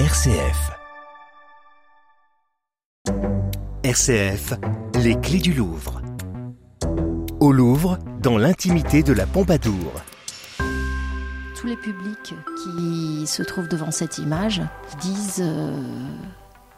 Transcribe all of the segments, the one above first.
RCF. RCF, les clés du Louvre. Au Louvre, dans l'intimité de la Pompadour. Tous les publics qui se trouvent devant cette image disent euh,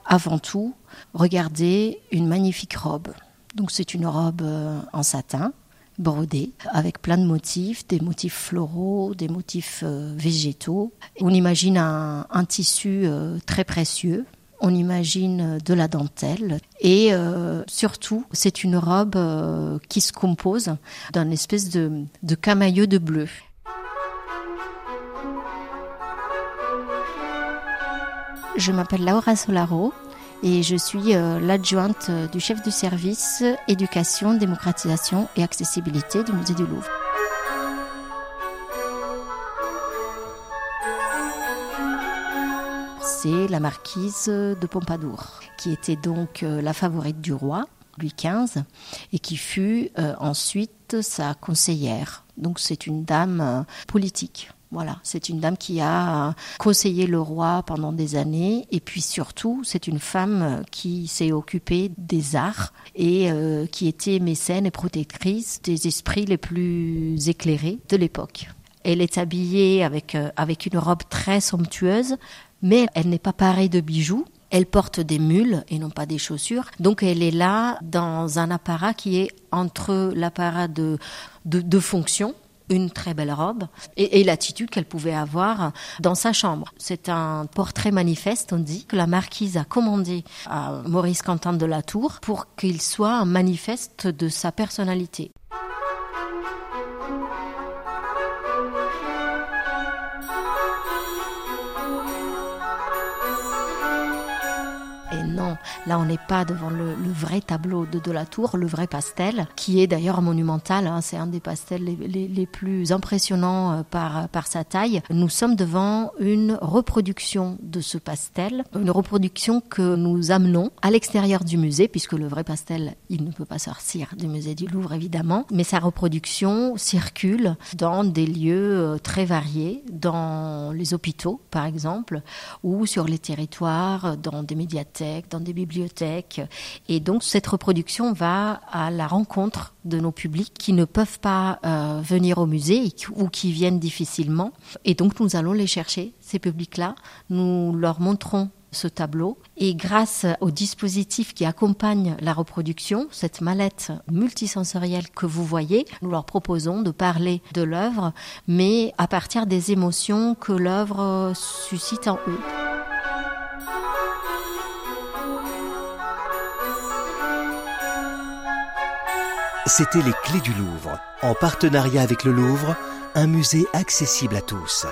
avant tout, regardez une magnifique robe. Donc c'est une robe euh, en satin, brodée, avec plein de motifs, des motifs floraux, des motifs euh, végétaux. On imagine un, tissu euh, très précieux. On imagine de la dentelle et euh, surtout c'est une robe euh, qui se compose d'un espèce de, de de bleu. Je m'appelle Laura Solaro et je suis euh, l'adjointe du chef du service éducation, démocratisation et accessibilité du musée du Louvre. C'est la marquise de Pompadour, qui était donc euh, la favorite du roi, Louis XV, et qui fut euh, ensuite sa conseillère. Donc c'est une dame euh, politique. Voilà, c'est une dame qui a conseillé le roi pendant des années et puis surtout, c'est une femme qui s'est occupée des arts et euh, qui était mécène et protectrice des esprits les plus éclairés de l'époque. Elle est habillée avec, euh, avec une robe très somptueuse, mais elle n'est pas parée de bijoux. Elle porte des mules et non pas des chaussures. Donc elle est là dans un apparat qui est entre l'apparat de, de fonction, une très belle robe et, l'attitude qu'elle pouvait avoir dans sa chambre. C'est un portrait manifeste, on dit, que la marquise a commandé à Maurice Quentin de la Tour pour qu'il soit un manifeste de sa personnalité. Là on n'est pas devant le, vrai tableau de, de la tour, le vrai pastel, qui est d'ailleurs monumental, hein, c'est un des pastels les, les, les plus impressionnants euh, par, par sa taille. Nous sommes devant une reproduction de ce pastel, une reproduction que nous amenons à l'extérieur du musée, puisque le vrai pastel, il ne peut pas sortir du musée du Louvre évidemment, mais sa reproduction circule dans des lieux euh, très variés, dans les hôpitaux par exemple, ou sur les territoires, dans des médiathèques dans des bibliothèques. Et donc cette reproduction va à la rencontre de nos publics qui ne peuvent pas euh, venir au musée ou qui viennent difficilement. Et donc nous allons les chercher, ces publics-là. Nous leur montrons ce tableau et grâce au dispositif qui accompagne la reproduction, cette mallette multisensorielle que vous voyez, nous leur proposons de parler de l'œuvre, mais à partir des émotions que l'œuvre suscite en eux. C'était les clés du Louvre, en partenariat avec le Louvre, un musée accessible à tous.